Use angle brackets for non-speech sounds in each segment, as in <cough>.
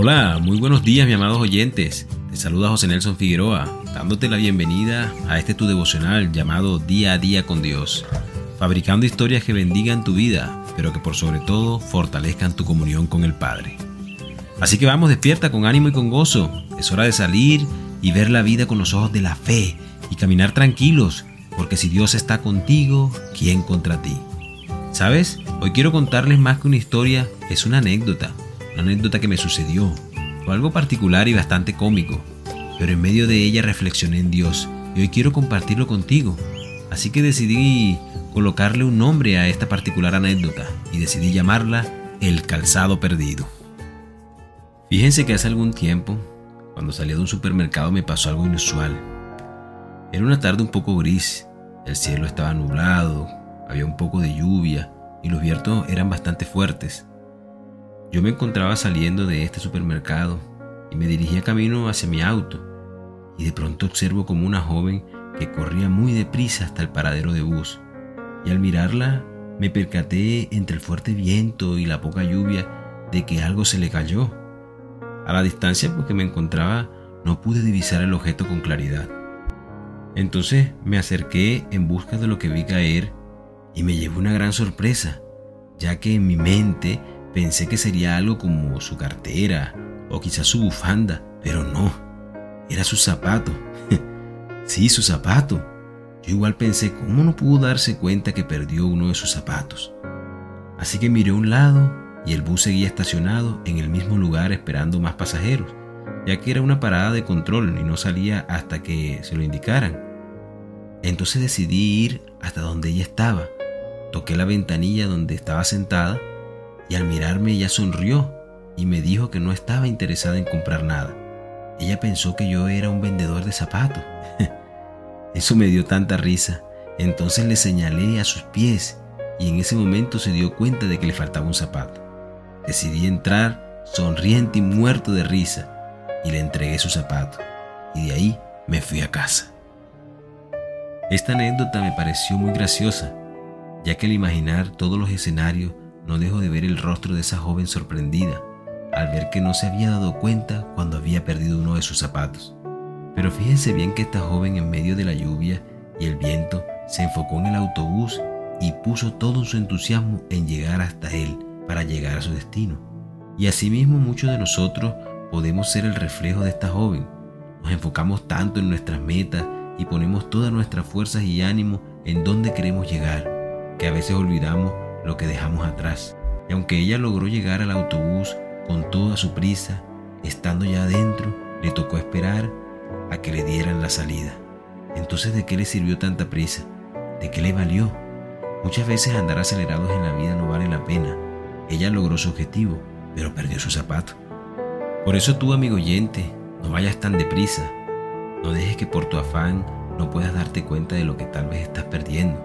Hola, muy buenos días mis amados oyentes. Te saluda José Nelson Figueroa, dándote la bienvenida a este tu devocional llamado Día a Día con Dios, fabricando historias que bendigan tu vida, pero que por sobre todo fortalezcan tu comunión con el Padre. Así que vamos, despierta con ánimo y con gozo. Es hora de salir y ver la vida con los ojos de la fe y caminar tranquilos, porque si Dios está contigo, ¿quién contra ti? ¿Sabes? Hoy quiero contarles más que una historia, es una anécdota una anécdota que me sucedió. Fue algo particular y bastante cómico, pero en medio de ella reflexioné en Dios y hoy quiero compartirlo contigo. Así que decidí colocarle un nombre a esta particular anécdota y decidí llamarla El calzado perdido. Fíjense que hace algún tiempo, cuando salí de un supermercado me pasó algo inusual. Era una tarde un poco gris, el cielo estaba nublado, había un poco de lluvia y los vientos eran bastante fuertes. Yo me encontraba saliendo de este supermercado y me dirigía camino hacia mi auto y de pronto observo como una joven que corría muy deprisa hasta el paradero de bus y al mirarla me percaté entre el fuerte viento y la poca lluvia de que algo se le cayó. A la distancia porque me encontraba no pude divisar el objeto con claridad. Entonces me acerqué en busca de lo que vi caer y me llevó una gran sorpresa, ya que en mi mente Pensé que sería algo como su cartera o quizás su bufanda, pero no, era su zapato. <laughs> sí, su zapato. Yo igual pensé, ¿cómo no pudo darse cuenta que perdió uno de sus zapatos? Así que miré a un lado y el bus seguía estacionado en el mismo lugar esperando más pasajeros, ya que era una parada de control y no salía hasta que se lo indicaran. Entonces decidí ir hasta donde ella estaba. Toqué la ventanilla donde estaba sentada y al mirarme ella sonrió y me dijo que no estaba interesada en comprar nada. Ella pensó que yo era un vendedor de zapatos. <laughs> Eso me dio tanta risa. Entonces le señalé a sus pies y en ese momento se dio cuenta de que le faltaba un zapato. Decidí entrar sonriente y muerto de risa y le entregué su zapato y de ahí me fui a casa. Esta anécdota me pareció muy graciosa, ya que al imaginar todos los escenarios no dejo de ver el rostro de esa joven sorprendida al ver que no se había dado cuenta cuando había perdido uno de sus zapatos. Pero fíjense bien que esta joven en medio de la lluvia y el viento se enfocó en el autobús y puso todo su entusiasmo en llegar hasta él para llegar a su destino. Y asimismo muchos de nosotros podemos ser el reflejo de esta joven. Nos enfocamos tanto en nuestras metas y ponemos todas nuestras fuerzas y ánimo en donde queremos llegar, que a veces olvidamos lo que dejamos atrás. Y aunque ella logró llegar al autobús con toda su prisa, estando ya adentro, le tocó esperar a que le dieran la salida. Entonces, ¿de qué le sirvió tanta prisa? ¿De qué le valió? Muchas veces andar acelerados en la vida no vale la pena. Ella logró su objetivo, pero perdió su zapato. Por eso tú, amigo oyente, no vayas tan deprisa. No dejes que por tu afán no puedas darte cuenta de lo que tal vez estás perdiendo.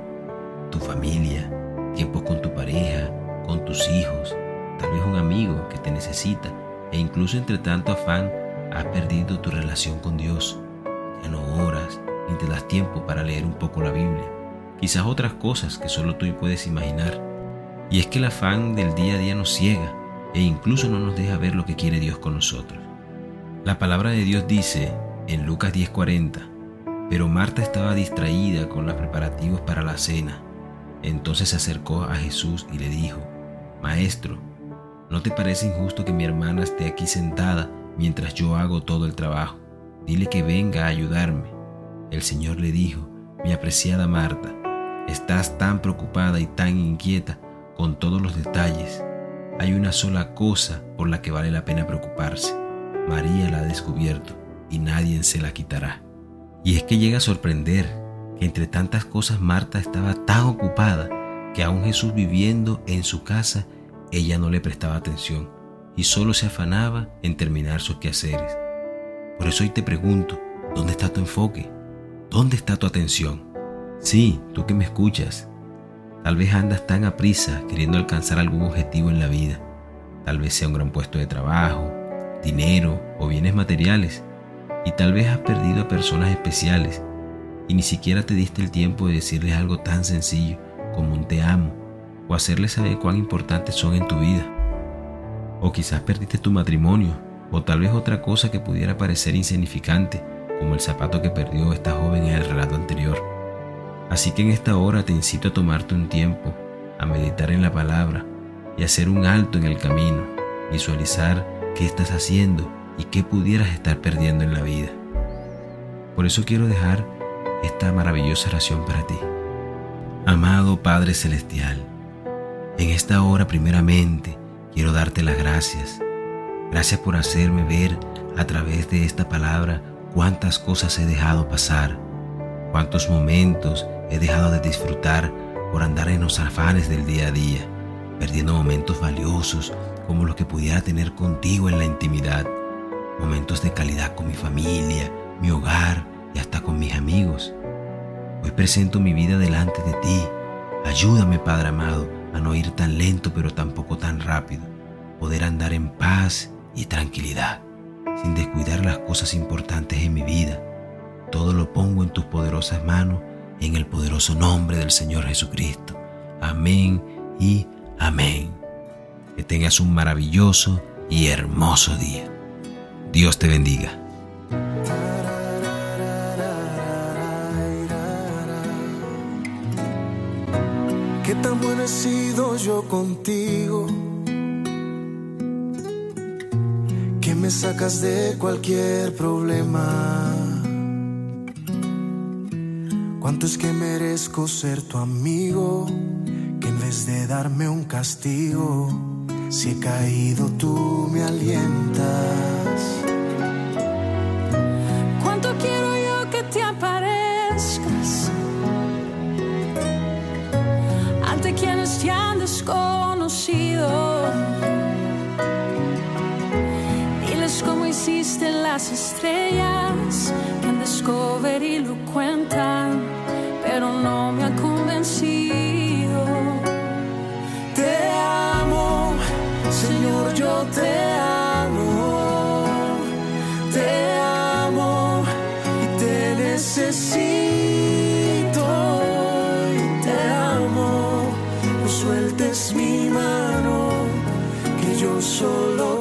Tu familia, tiempo con tu pareja, con tus hijos, tal vez un amigo que te necesita e incluso entre tanto afán has perdido tu relación con Dios. Ya no oras ni te das tiempo para leer un poco la Biblia. Quizás otras cosas que solo tú puedes imaginar. Y es que el afán del día a día nos ciega e incluso no nos deja ver lo que quiere Dios con nosotros. La palabra de Dios dice en Lucas 10:40, pero Marta estaba distraída con los preparativos para la cena. Entonces se acercó a Jesús y le dijo, Maestro, ¿no te parece injusto que mi hermana esté aquí sentada mientras yo hago todo el trabajo? Dile que venga a ayudarme. El Señor le dijo, mi apreciada Marta, estás tan preocupada y tan inquieta con todos los detalles. Hay una sola cosa por la que vale la pena preocuparse. María la ha descubierto y nadie se la quitará. Y es que llega a sorprender entre tantas cosas Marta estaba tan ocupada que aún Jesús viviendo en su casa, ella no le prestaba atención y solo se afanaba en terminar sus quehaceres. Por eso hoy te pregunto, ¿dónde está tu enfoque? ¿Dónde está tu atención? Sí, tú que me escuchas. Tal vez andas tan a prisa queriendo alcanzar algún objetivo en la vida. Tal vez sea un gran puesto de trabajo, dinero o bienes materiales. Y tal vez has perdido a personas especiales y ni siquiera te diste el tiempo de decirles algo tan sencillo como un te amo o hacerles saber cuán importantes son en tu vida. O quizás perdiste tu matrimonio o tal vez otra cosa que pudiera parecer insignificante, como el zapato que perdió esta joven en el relato anterior. Así que en esta hora te incito a tomarte un tiempo, a meditar en la palabra y hacer un alto en el camino, visualizar qué estás haciendo y qué pudieras estar perdiendo en la vida. Por eso quiero dejar esta maravillosa oración para ti. Amado Padre Celestial, en esta hora primeramente quiero darte las gracias. Gracias por hacerme ver a través de esta palabra cuántas cosas he dejado pasar, cuántos momentos he dejado de disfrutar por andar en los afanes del día a día, perdiendo momentos valiosos como los que pudiera tener contigo en la intimidad, momentos de calidad con mi familia, mi hogar y hasta con mis amigos. Hoy presento mi vida delante de ti. Ayúdame, Padre amado, a no ir tan lento pero tampoco tan rápido. Poder andar en paz y tranquilidad, sin descuidar las cosas importantes en mi vida. Todo lo pongo en tus poderosas manos, en el poderoso nombre del Señor Jesucristo. Amén y amén. Que tengas un maravilloso y hermoso día. Dios te bendiga. Qué tan bueno he sido yo contigo. Que me sacas de cualquier problema. Cuánto es que merezco ser tu amigo. Que en vez de darme un castigo, si he caído tú me alientas. Te han desconocido. Diles cómo hiciste las estrellas que en Discovery lo cuentan, pero no me ha solo quiero.